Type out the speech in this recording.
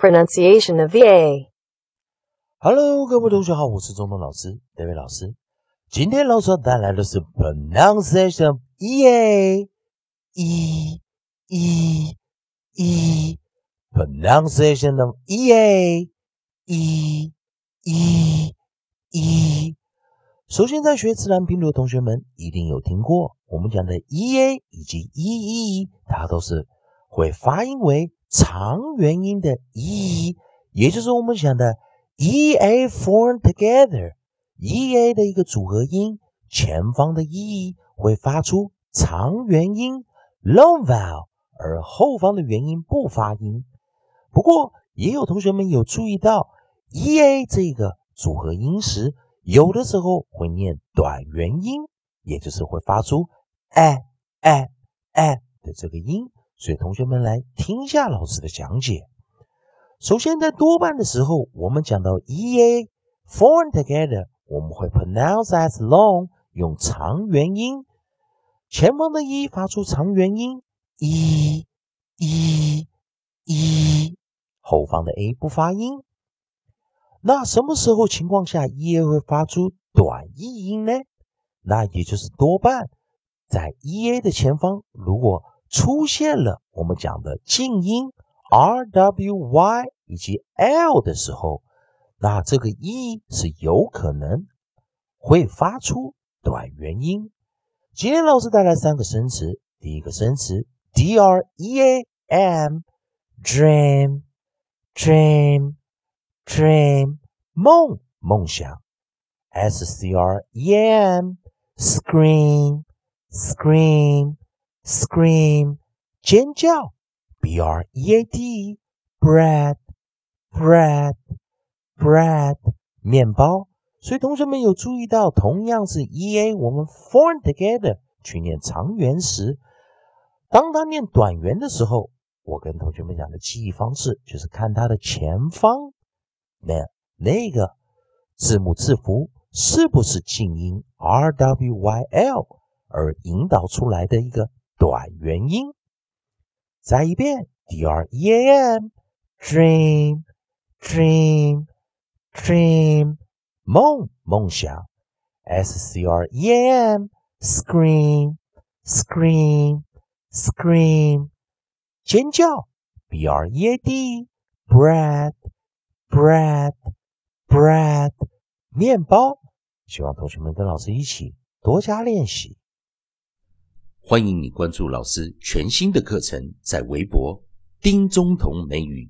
Pronunciation of VA. Hello，各位同学好，我是中东老师，David 老师。今天老师带来的是 pronunciation EA E E E pronunciation of EA E E E。首先，在学自然拼读的同学们一定有听过我们讲的 EA 以及 EE，它都是会发音为长元音的 E，也就是我们讲的 EA form together，EA 的一个组合音，前方的 E 会发出长元音 long vowel，而后方的元音不发音。不过，也有同学们有注意到 EA 这个组合音时，有的时候会念短元音，也就是会发出 a a a 的这个音。所以，同学们来听一下老师的讲解。首先，在多半的时候，我们讲到 e a form together，我们会 pronounce as long，用长元音，前方的 e 发出长元音 e e e，后方的 a 不发音。那什么时候情况下 e a 会发出短译音呢？那也就是多半在 e a 的前方，如果出现了我们讲的静音 r w y 以及 l 的时候，那这个 e 是有可能会发出短元音。今天老师带来三个生词，第一个生词 d r e a m，dream dream dream 梦梦想，s c r e a m scream scream。Scream 尖叫，b r e a d bread bread bread 面包。所以同学们有注意到，同样是 e a，我们 form together 去念长元时，当他念短元的时候，我跟同学们讲的记忆方式就是看它的前方，那那个字母字符是不是静音 r w y l 而引导出来的一个。短元音，再一遍，d r e m，dream，dream，dream，梦，梦想，s c r e m，scream，scream，scream，尖叫，b r e a d，bread，bread，bread，面包。希望同学们跟老师一起多加练习。欢迎你关注老师全新的课程，在微博丁中同美语。